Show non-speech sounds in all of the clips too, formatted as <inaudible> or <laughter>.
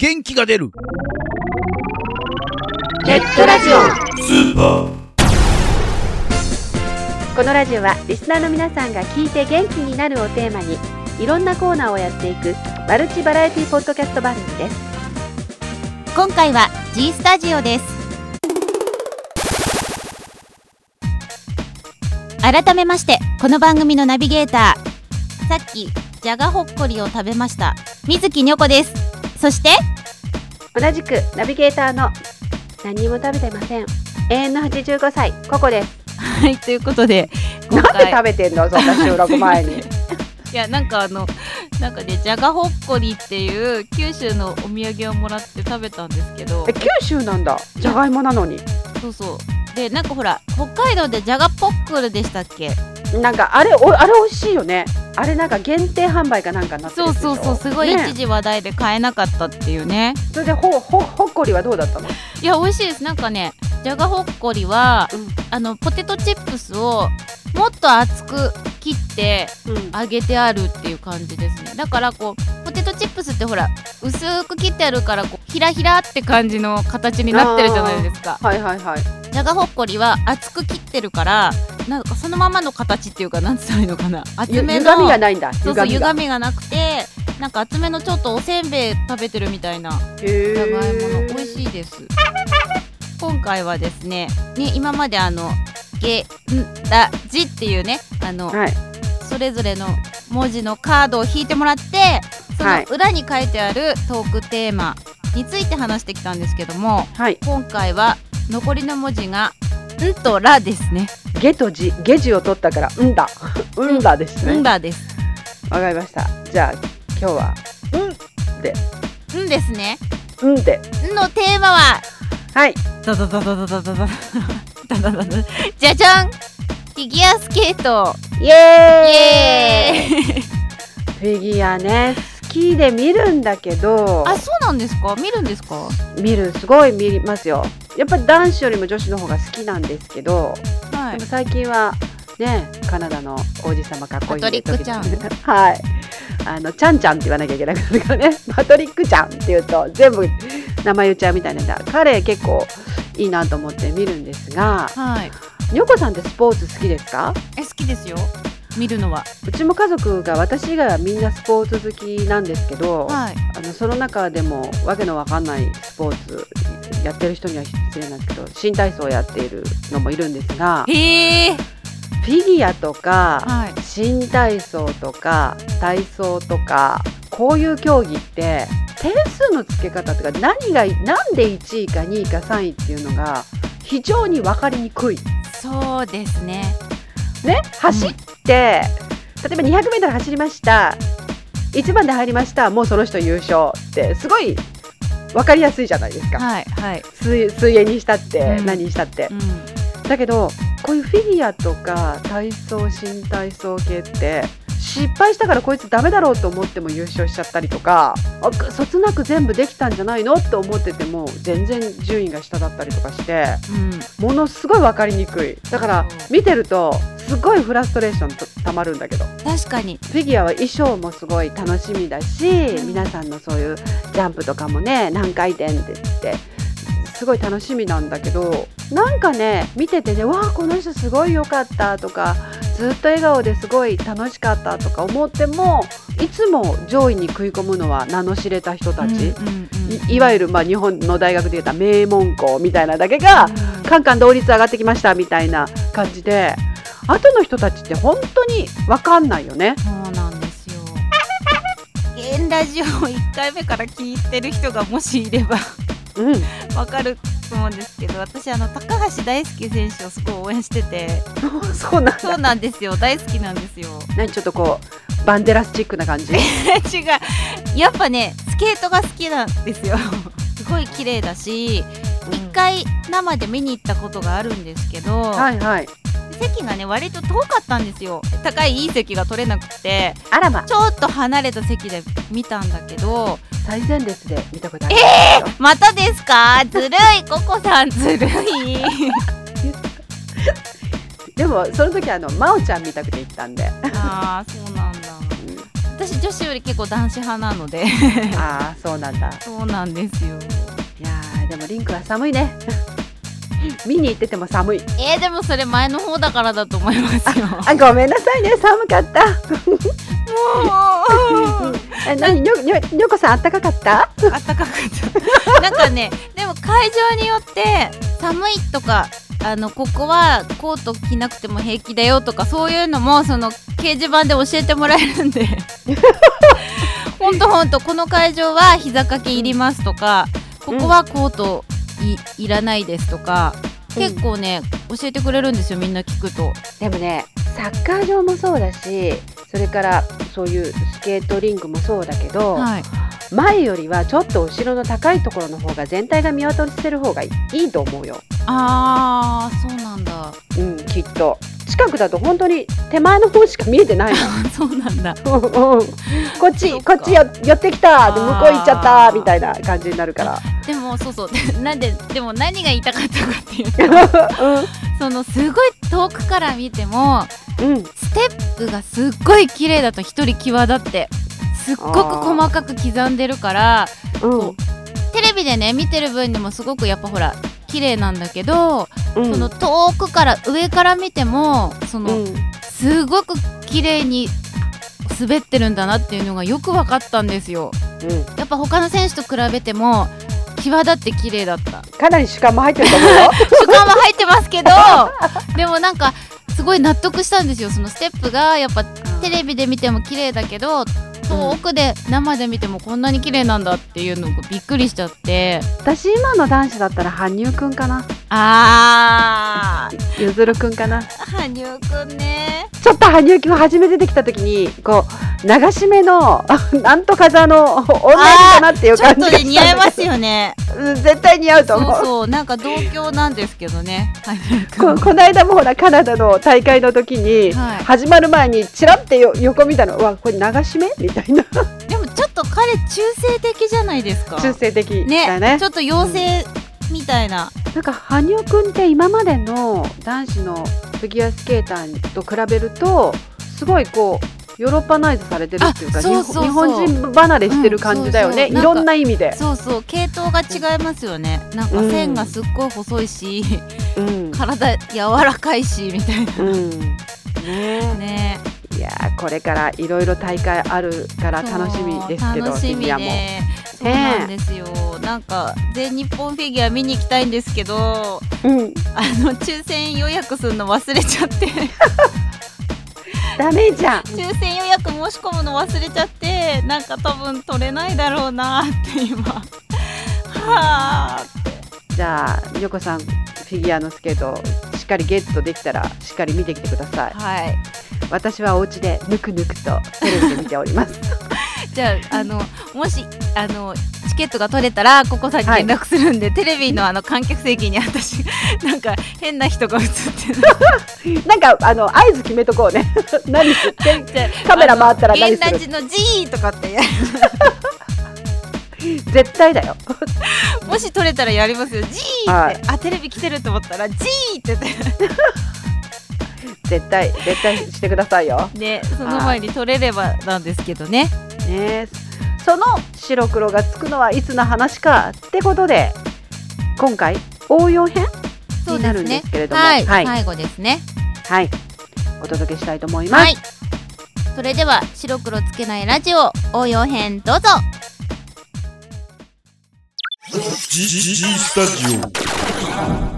元気が出る。ネットラジオ。スーパー。このラジオはリスナーの皆さんが聞いて元気になるをテーマにいろんなコーナーをやっていくマルチバラエティポッドキャスト番組です。今回は G スタジオです。改めましてこの番組のナビゲーターさっきじゃがほっこりを食べました水木にょこですそして？同じくナビゲーターの何にも食べてません。永遠の85歳ココです。はいということでなんで食べてんのそんな収録前に。<laughs> いやなんかあのなんかねじゃがほっこりっていう九州のお土産をもらって食べたんですけど。え九州なんだ。じゃがいもなのに。そうそう。でなんかほら北海道でじゃがポックルでしたっけ？なんかあれおあれ美味しいよねあれなんか限定販売かなんかになってるそうそうそうすごいね。一時話題で買えなかったっていうね。それでほほほっこりはどうだったの？いや美味しいです。なんかねじゃがほっこりは、うん。あのポテトチップスをもっと厚く切ってうん。揚げてあるっていう感じですね。だからこうポテトプスってほら薄く切ってあるからこうひらひらって感じの形になってるじゃないですか。はいはいはい。じゃがほっこりは厚く切ってるからなんかそのままの形っていうかなんつったらいいのかな。厚ゆめの歪みがないんだ。そうそう歪みが。なくてなんか厚めのちょっとおせんべい食べてるみたいなへじゃがいものー美味しいです。今回はですねね今まであの「げ」「ん」「だ」「じ」っていうねあの、はいそれぞれの文字のカードを引いてもらってそのはい。裏に書いてあるトークテーマについて話してきたんですけどもはい。今回は残りの文字が「ん」と「ら」ですね。ゲとジゲジを取ったからうんだ。<laughs> うんだです「ね。ん」だです。わかりました。じゃあ今日はうんで「ん」ですね。うんで「ん」のテーマは？はい。ダダダダダダダダダダダダじゃじゃんフィギュアスケート。イイ。エーイ。フィギュアね好きで見るんだけどあそうなんですか？見るんですか？見るすごい見ますよ。やっぱり男子よりも女子の方が好きなんですけどはい。でも最近はねカナダの王子様かっこいいんでパトリックちゃん。<laughs> はい。あのちゃんちゃんって言わなきゃいけなくなるからね。<laughs> パトリックちゃんって言うと全部名前言っちゃうみたいなんだ。彼結構いいなと思って見るんですがはいにょこさんってスポーツ好きですか？え好きですよ。見るのは。うちも家族が私以外はみんなスポーツ好きなんですけど、はい。あのその中でもわけのわかんないスポーツやってる人には失礼なんですけど新体操をやっているのもいるんですがフィギュアとか、はい。新体操とか体操とかこういう競技って点数の付け方とか何がなんで1位か2位か3位っていうのが非常に分かりにくい。そうですね。ね、走って、例えば 200m 走りました。1番で入りましたもうその人優勝ってすごい分かりやすいじゃないですか、はいはい。水水泳にしたって、うん。何にしたって。う、ん。だけどこういうフィギュアとか体操新体操系って失敗したからこいつダメだろうと思っても優勝しちゃったりとかあそつなく全部できたんじゃないのって思ってても全然順位が下だったりとかしてうん。ものすごい分かりにくい。だから見てるとすごいフラストレーションとたまるんだけど。確かに。フィギュアは衣装もすごい楽しみだし、うん。皆さんのそういうジャンプとかもね何回転って言ってすごい楽しみなんだけどなんかね見ててねわあこの人すごい良かったとかずっと笑顔ですごい楽しかったとか思ってもいつも上位に食い込むのは名の知れた人たち、うんうんうんいいわゆるまあ日本の大学で言った名門校みたいなだけが、カンカン同率上がってきましたみたいな感じで後の人たちって本当に分かんないよね。そうなんですよ。ゲンラジオ1回目から聞いてる人がもしいればうん、わかると思うんですけど私あの高橋大輔選手をすごい応援してて。<laughs> そうなんだ。そうなんですよ。大好きなんですよ。何ちょっとこうバンデラスチックな感じ？<laughs> 違う。やっぱねスケートが好きなんですよ。<laughs> すごい綺麗だし一回生で見に行ったことがあるんですけど、はいはい。席がね割と遠かったんですよ。高いいい席が取れなくてあらま、ちょっと離れた席で見たんだけど最前列で見たことある。んですよ。またですか？ずるい。ココさんずるい。<laughs> でもその時あの真央ちゃん見たくて行ったんで。あーそうなんだ。私女子より結構男子派なので。ああそうなんだ。そうなんですよ。いやーでもリンクは寒いね見に行ってても寒い。えー、でもそれ前の方だからだと思いますよ。あごめんなさいね。寒かった。もうえ何？にょにょにょこさんあったかかった？あったかかった。<laughs> なんかねでも会場によって寒いとかあのここはコート着なくても平気だよとかそういうのもその掲示板で教えてもらえるんで。ほんとほんとこの会場は膝掛けいりますとかここはコートいいらないですとか結構ね教えてくれるんですよみんな聞くとでもねサッカー場もそうだしそれからそういうスケートリンクもそうだけど、はい前よりはちょっと後ろの高いところの方が全体が見渡せる方がいいと思うよ。あーそうなんだうん、きっと。近くだと本当に手前の方しか見えてない <laughs> そうなんだ。の。うんうん。こっちこっちよ寄ってきた。向こう行っちゃった。みたいな感じになるから。でもそうそう。<laughs> なんででも何が言いたかったかっていうとそのすごい遠くから見てもうん、うん、ステップがすっごい綺麗だと一人際立ってすっごく細かく刻んでるからうん、テレビでね見てる分でもすごくやっぱほら綺麗なんだけど、うん、その遠くから上から見てもその、うん、すごく綺麗に滑ってるんだなっていうのがよく分かったんですよ。うん、やっぱ他の選手と比べても際立って綺麗だった。かなり主観も入ってると思うよ。<laughs> 主観は入ってますけどでもなんかすごい納得したんですよ。そのステップがやっぱテレビで見ても綺麗だけど遠くで生で見てもこんなに綺麗なんだっていうのがびっくりしちゃって。私今の男子だったら羽生くんかな、あー。ゆずるくんかな。羽生くんね。ちょっと羽生くん初めて出てきた時にこう流し目の <laughs> なんとか座の女の子かなっていうちょっと感じがしたんだけど。で似合いますよね。うん絶対似合うと思う。そうなんか同郷なんですけどね。羽生くんここの間もほらカナダの大会の時に、はい。始まる前にチラってよ横見たの。うわこれ流し目？みたいな。でもちょっと彼中性的じゃないですか。中性的だね。よねちょっと妖精みたいな、なんか羽生くんって今までの男子のフィギュアスケーターと比べるとすごいこうヨーロッパナイズされてるっていうか日本人離れしてる感じだよね、うんそうそう。いろんな意味で。そうそう系統が違いますよね。なんか線がすっごい細いし、うん。体柔らかいしみたいな。うん。ね。ね。いやーこれからいろいろ大会あるから楽しみですけど楽しみフィギュアも。で。そうなんですよ、なんか全日本フィギュア見に行きたいんですけどうん、あの抽選予約するの忘れちゃって <laughs> ダメじゃん。抽選予約申し込むの忘れちゃってなんか多分取れないだろうなって今はあじゃあヨコさんフィギュアのスケートをしっかりゲットできたらしっかり見てきてください。はい私はお家でぬくぬくとテレビで見ております。<laughs> じゃああのもしあのチケットが取れたらココさんに連絡するんで、テレビのあの観客席に私 <laughs> なんか変な人が映ってる。<laughs> なんかあの合図決めとこうね。<laughs> 何カメラ回ったら何する？の G とかってや絶対だよ。もし取れたらやりますよ。G って、はい。あテレビ来てると思ったら G って言って。絶対絶対してくださいよ。ねその前に取れればなんですけどね。ねその白黒がつくのはいつの話かってことで今回応用編になるんですけれども。はい、はい。最後ですね。はい。お届けしたいと思います。はい。それでは白黒つけないラジオ応用編どうぞ。G, G, G スタジオ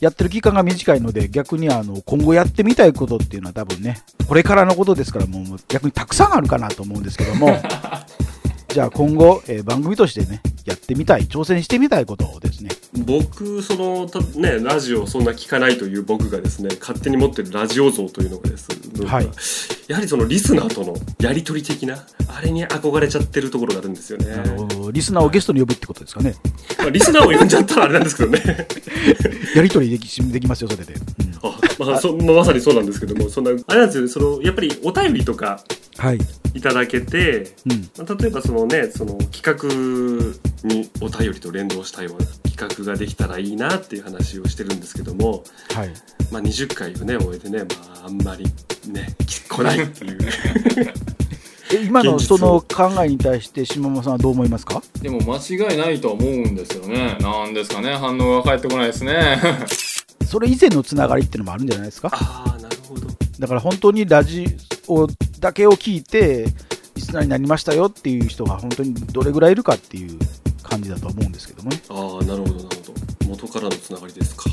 やってる期間が短いので逆にあの今後やってみたいことっていうのは多分ねこれからのことですからもう逆にたくさんあるかなと思うんですけども。<laughs> じゃあ今後、えー番組としてねやってみたい挑戦してみたいことをですね。僕そのたねラジオをそんな聞かないという僕がですね勝手に持ってるラジオ像というのがですね、はい。やはりそのリスナーとのやり取り的なあれに憧れちゃってるところがあるんですよね。あのリスナーをゲストに呼ぶってことですかね。まあリスナーを呼んじゃったらあれなんですけどね。<laughs> やり取りできできますよそれで、うん。あ、まあそまさにそうなんですけどもそんなあれなんですよねそのやっぱりお便りとかはい、いただけてうん、まあ例えばそのねその企画にお便りと連動したような企画ができたらいいなっていう話をしてるんですけども、はい。まあ、20回をね終えてね、まあ、あんまりね来来ないっていう。<laughs> え今のその考えに対して島本さんはどう思いますか？でも間違いないとは思うんですよね。なんですかね。反応が返ってこないですね。<laughs> それ以前のつながりっていうのもあるんじゃないですか？ああなるほど。だから本当にラジオだけを聞いてリスナーになりましたよっていう人が本当にどれぐらいいるかっていう感じだと思うんですけどもね。ああなるほどなるほど。元からのつながりですか。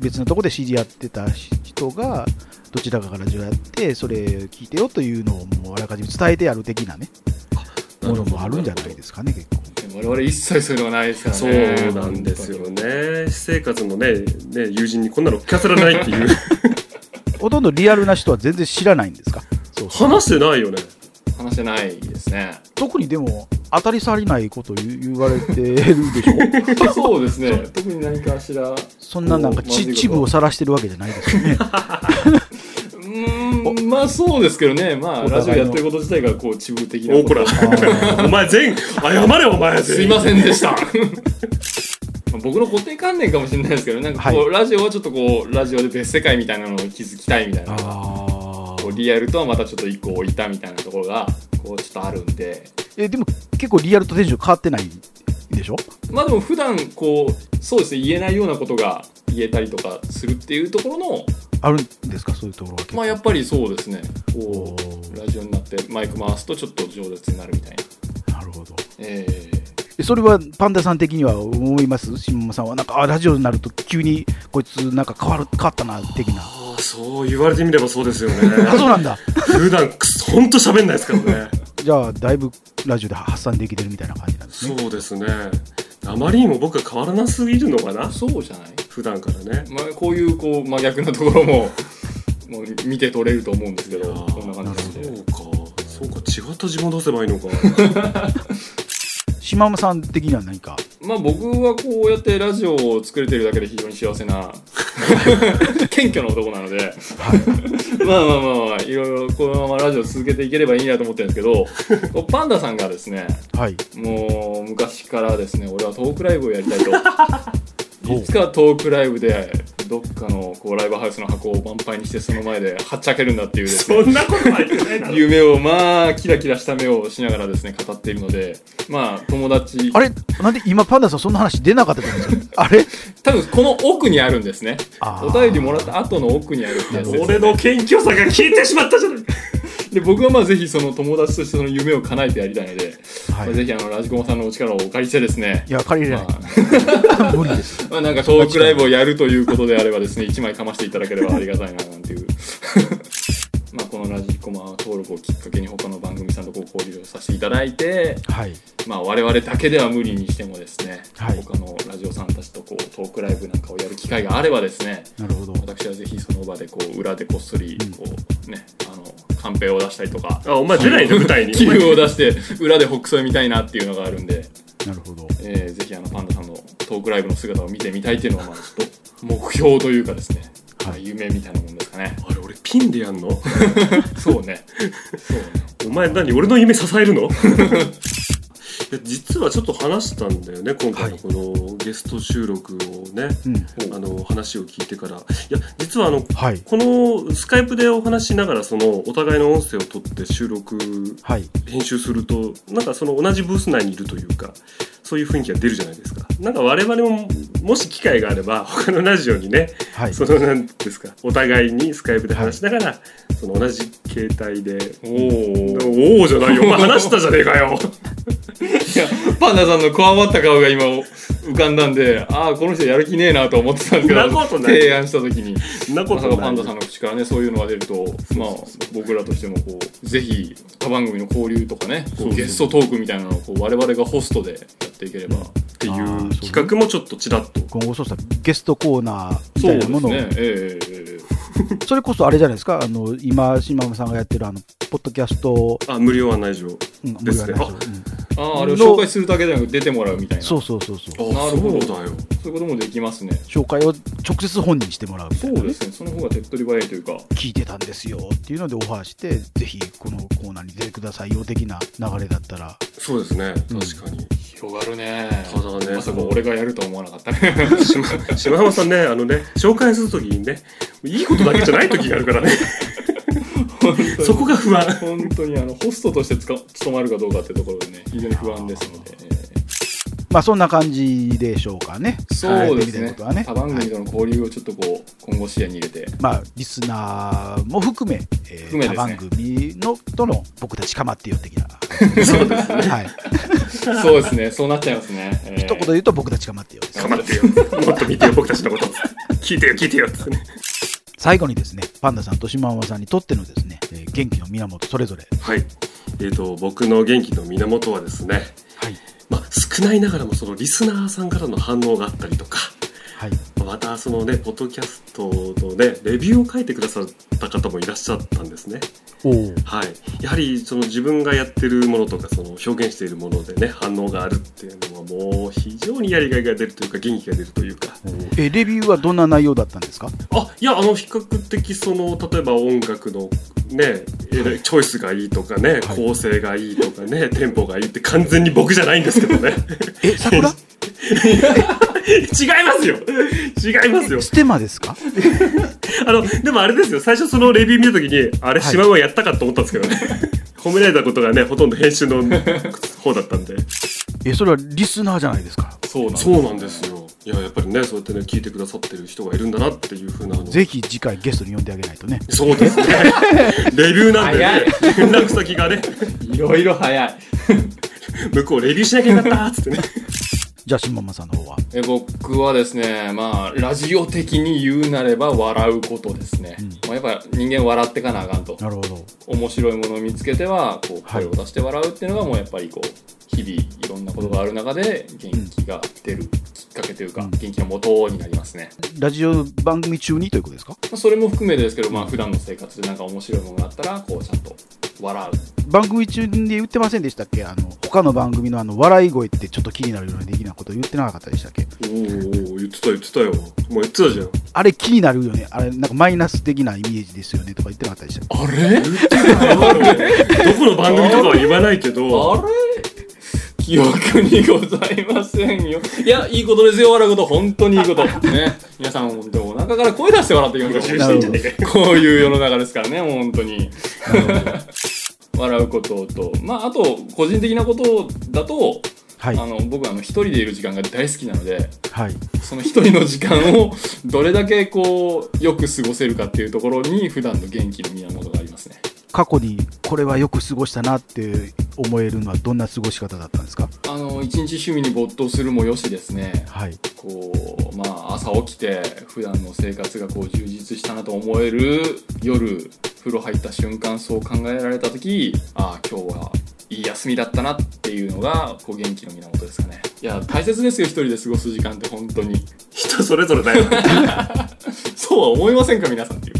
別のとこで知り合ってた人がどちらかがラジオやってそれ聞いてよというのをもうあらかじめ伝えてやる的なね。ものもあるんじゃないですかね結構。我々一切そういうのがないですからそうねなんですよね。私生活のねね友人にこんなの聞かせられないっていう。<laughs> ほとんどリアルな人は全然知らないんですか？そうそう話してないよね。話してないですね。特にでも当たり障りないこと言われてるでしょ？<laughs> そうですね。特に何かしらそんななんか秩父を晒してるわけじゃないですよね。<laughs> うーんまあそうですけどね。まあラジオやってること自体がこうチブ的なこと。おこらお前全謝れお前すいませんでした。<laughs> まあ僕の固定観念かもしれないですけどなんかこう、はラジオはちょっとこうラジオで別世界みたいなのを築きたいみたいなリアルとはまたちょっと一個置いたみたいなところがこうちょっとあるんで。えでも結構リアルとテンション変わってないでしょ？まあでも普段こうそうですね言えないようなことが言えたりとかするっていうところのあるんですか？そういうところはまあやっぱりそうですね。こうラジオになってマイク回すとちょっと饒舌になるみたいな。なるほど。ええそれはパンダさん的には思います？下間さんはなんかあラジオになると急にこいつなんか変わる変わったな的なああそう言われてみればそうですよね。あそうなんだ。普段くそほんと喋んないですからね。じゃあだいぶラジオで発散できてるみたいな感じなんですね。そうですね。あまりにも僕は変わらなすぎるのかな？ーそうじゃない？普段からね。まあ、こういうこう真逆なところももう見て取れると思うんですけどこんな感じで。そうか。そうか。違った自分を出せばいいのか。<laughs> 島間さん的には何かまあ僕はこうやってラジオを作れてるだけで非常に幸せな <laughs> 謙虚な男なので。<laughs> まあまあまあまあいろいろこのままラジオ続けていければいいなと思ってるんですけど <laughs> パンダさんがですねはい。もう昔からですね俺はトークライブをやりたいと。おいつかトークライブでどっかのこうライブハウスの箱を満杯にしてその前ではっちゃけるんだっていうねそんなことない夢をまあキラキラした目をしながらですね語っているのでまあ友達あれなんで今パンダさんそんな話出なかったじゃないですか？あれ？多分この奥にあるんですね。お便りもらった後の奥にあるってやつです、俺の謙虚さが消えてしまったじゃないで僕はまあぜひその友達としてその夢を叶えてやりたいので、はい。まあぜひあのラジコマさんのお力をお借りしてですね。いや借りれない。まあ。<laughs> 無理です。<laughs> まあなんかトークライブをやるということであればですね1枚かましていただければありがたいななんていう。<laughs> まあこのラジコマ登録をきっかけに他の番組さんとこう交流をさせていただいてはい。まあ我々だけでは無理にしてもですね、はい。他のラジオさんたちとこうトークライブなんかをやる機会があればですねなるほど。私はぜひその場でこう裏でこっそりこうねあのカンペを出したりとか。あお前出ないの？<laughs> 舞台に。器具を出して裏でほっくそみたいなっていうのがあるんで、なるほど。えーぜひあのパンダさんのトークライブの姿を見てみたいっていうのはまあちょっと目標というかですね、はい。まあ夢みたいなもんですかね。あれ俺ピンでやんの？<laughs> そうね。そうね。お前何？俺の夢支えるの？<laughs> 実はちょっと話したんだよね今回のこのゲスト収録をね、うん。あの話を聞いてから。いや実はあのはい。このスカイプでお話ししながらそのお互いの音声を取って収録はい。編集するとなんかその同じブース内にいるというかそういう雰囲気が出るじゃないですか。なんか我々ももし機会があれば他のラジオにねはい。そのなんですかお互いにスカイプで話しながら、その同じ携帯でおおおおじゃないよ。お前話したじゃねえかよ。いや <laughs> パンダさんのこわばった顔が今浮かんだんでああこの人やる気ねえなと思ってたんですけどなことない。提案した時に。なこまさとない。かパンダさんの口からねそういうのが出るとまあ僕らとしてもこうぜひ他番組の交流とかねこそうそうう。ゲストトークみたいなのをこう我々がホストでやっていければっていううね。企画もちょっとちらっと。今後そうしたらゲストコーナーみそうですたいなものをね。ええええそれこそあれじゃないですか？あの今島間さんがやってるあのポッドキャスト、あ無料案内所うん、ですね。無料案内所。うんあああれを紹介するだけでなく出てもらうみたいな。そうそうそうそう。あなるほど。そうだよ。そういうこともできますね。紹介を直接本人にしてもらうみたいうな、ね。そですね。その方が手っ取り早いというか。聞いてたんですよっていうのでオファーしてぜひこのコーナーに出てくださいよ的な流れだったら。そうですね。うん。確かに、広がるね。ただね。まさか俺がやるとは思わなかったね。島島浜さんねあのね紹介するときにねいいことだけじゃない時があるからね <laughs> そこが不安。本当にあのホストとしてつか務まるかどうかっていうところでね非常に不安ですので、えまあそんな感じでしょうかね。ーそうですね。はね。他番組との交流をちょっとこう今後視野に入れて。まあ、リスナーも含め、えー含めね。他番組のとの僕たちかまってよ的な。そうですね。はい。そうですね。そうなっちゃいますね、えー。一言で言うと僕たちかまってよです。頑張ってよ。もっと見てよ僕たちのこと。聞いてよ聞いてよ最後にですね、パンダさんと島ママさんにとってのですね、えー元気の源それぞれ。はいえー、と僕の元気の源はですね、はい。まあ、少ないながらもそのリスナーさんからの反応があったりとかはい。またそのねポッドキャストのねレビューを書いてくださった方もいらっしゃったんですね。はい。やはりその自分がやってるものとかその表現しているものでね反応があるっていうのはもう非常にやりがいが出るというか元気が出るというか。えーレビューはどんな内容だったんですか？あいやあの比較的その例えば音楽のねえらいチョイスがいいとかね、はい。構成がいいとかねテンポがいいって完全に僕じゃないんですけどね。え、<laughs> 桜？違いますよ。違いますよ。ステマですか？<laughs> あのでもあれですよ。最初そのレビュー見た時にあれはい。島はやったかと思ったんですけどね、<laughs> 褒められたことがねほとんど編集の方だったんで。え、それはリスナーじゃないですか？そうなんです。そうなんですよ。いややっぱりねそうやってね聞いてくださってる人がいるんだなっていうふうなぜひ次回ゲストに呼んであげないとね。そうですね。<laughs> レビューなんでね連絡先がね。いろいろ早い。向こうレビューしなきゃよかったっつってねじゃあ、島ママさんの方は。え僕はですねまあラジオ的に言うなれば笑うことですね、うん。まあ、やっぱ人間笑ってかなあかんと。なるほど。面白いものを見つけてはこうはい。声を出して笑うっていうのがもうやっぱりこう日々いろんなことがある中で元気が出るきっかけというか、うん。元気の元になりますね、ラジオ番組中にということですか？まあ、それも含めですけどまあ普段の生活でなんか面白いものがあったらこうちゃんと笑う。番組中で言ってませんでしたっけ？あの、他の番組のあの、笑い声ってちょっと気になるような的なこと言ってなかったでしたっけ？おお言ってた言ってたよ。もう言ってたじゃん。あれ気になるよね。あれ、なんかマイナス的なイメージですよねとか言ってなかったでしたっけ？あれ？<laughs> どこの番組とかは言わないけど。あれ？記憶にございませんよ。いや、いいことですよ、笑うこと。本当にいいこと。ね。<laughs> 皆さん、本当お腹から声出して笑っていきましょう。こういう世の中ですからね、もう本当に。笑うことと、まあ、あと、個人的なことだと、はい。あの、僕はあの、一人でいる時間が大好きなので、はい。その一人の時間を <laughs> どれだけこう、よく過ごせるかっていうところに、普段の元気の源がありますね。過去にこれはよく過ごしたなって思えるのはどんな過ごし方だったんですか？あの、一日趣味に没頭するもよしですね。はい。こうまあ朝起きて普段の生活がこう充実したなと思える夜風呂入った瞬間そう考えられた時ああ今日はいい休みだったなっていうのがこう元気の源ですかね。いや大切ですよ一人で過ごす時間って本当に。<laughs> 人それぞれだよ <laughs> そうは思いませんか皆さんっていう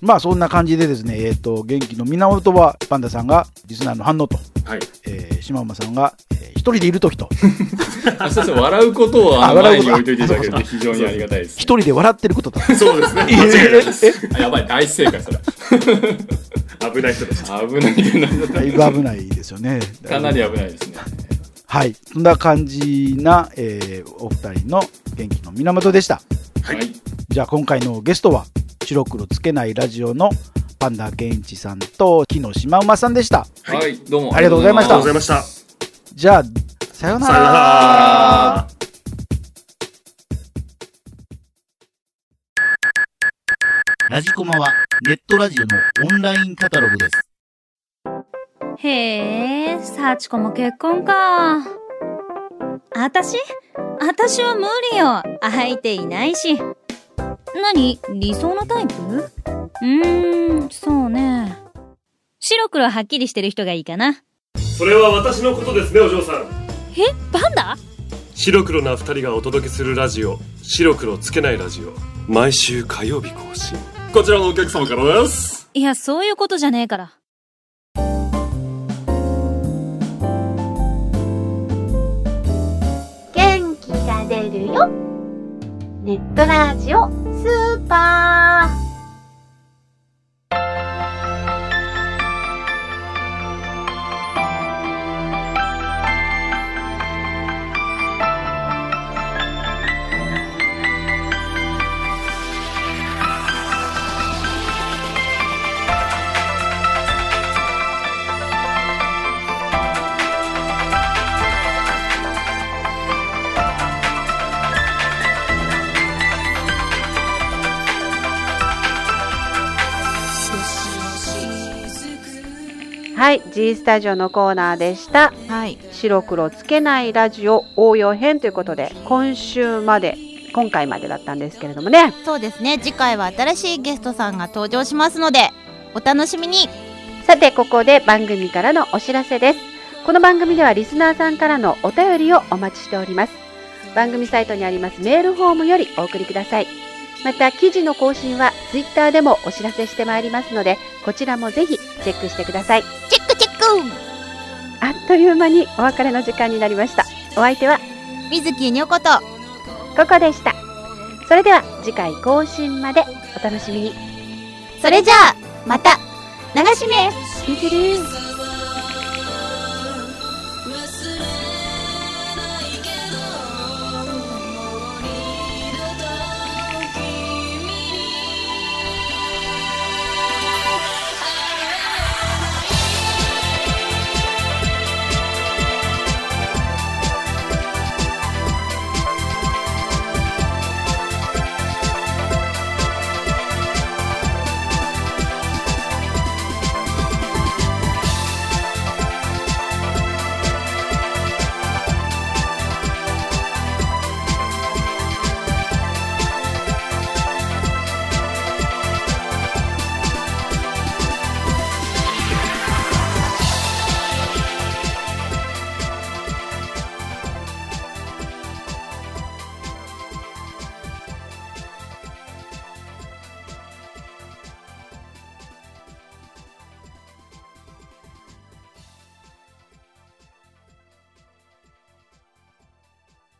まあそんな感じでですね、えっ、と、元気の源はパンダさんがリスナーの反応と、はい。えー、島馬さんが、えー一人でいる時と、<laughs> あそうそう笑うことをあ前に置いといていただけると非常にありがたいです、一人で笑ってることと。そうですね。え間違いないです。えあやばい大正解それ。危ない人たち危ない。危ない。だい。ぶ危ない。ですよね。かなり危ない。ですねはい。そんな感じな、えーお二人の元気の源でした。はい、じゃあ今回のゲストは、白黒つけないラジオのパンダケンイチさんと木野島馬さんでした。はい、どうもありがとうございましたありがとうございましたじゃあ、さようなさよなら。らラジコマはネットラジオのオンラインカタログです。へえ、幸子も結婚か。あたしあたしは無理よ。相手いないし。何？理想のタイプ？うーん、そうね。白黒はっきりしてる人がいいかな。それは私のことですねお嬢さん。え？パンダ？白黒な二人がお届けするラジオ。白黒つけないラジオ。毎週火曜日更新。こちらのお客様からです。いや、そういうことじゃねえから。元気が出るよネットラジオスーパー。はい、G スタジオのコーナーでした。はい白黒つけないラジオ応用編ということで、今週まで、今回までだったんですけれどもね。そうですね次回は新しいゲストさんが登場しますのでお楽しみにさて、ここで番組からのお知らせです。この番組ではリスナーさんからのお便りをお待ちしております。番組サイトにありますメールフォームよりお送りください。また、記事の更新はツイッターでもお知らせしてまいりますので、こちらもぜひチェックしてください。チェックチェックあっという間にお別れの時間になりました。お相手は水木にょことここでした。それでは次回更新までお楽しみに。それじゃあまた流し目聞いてる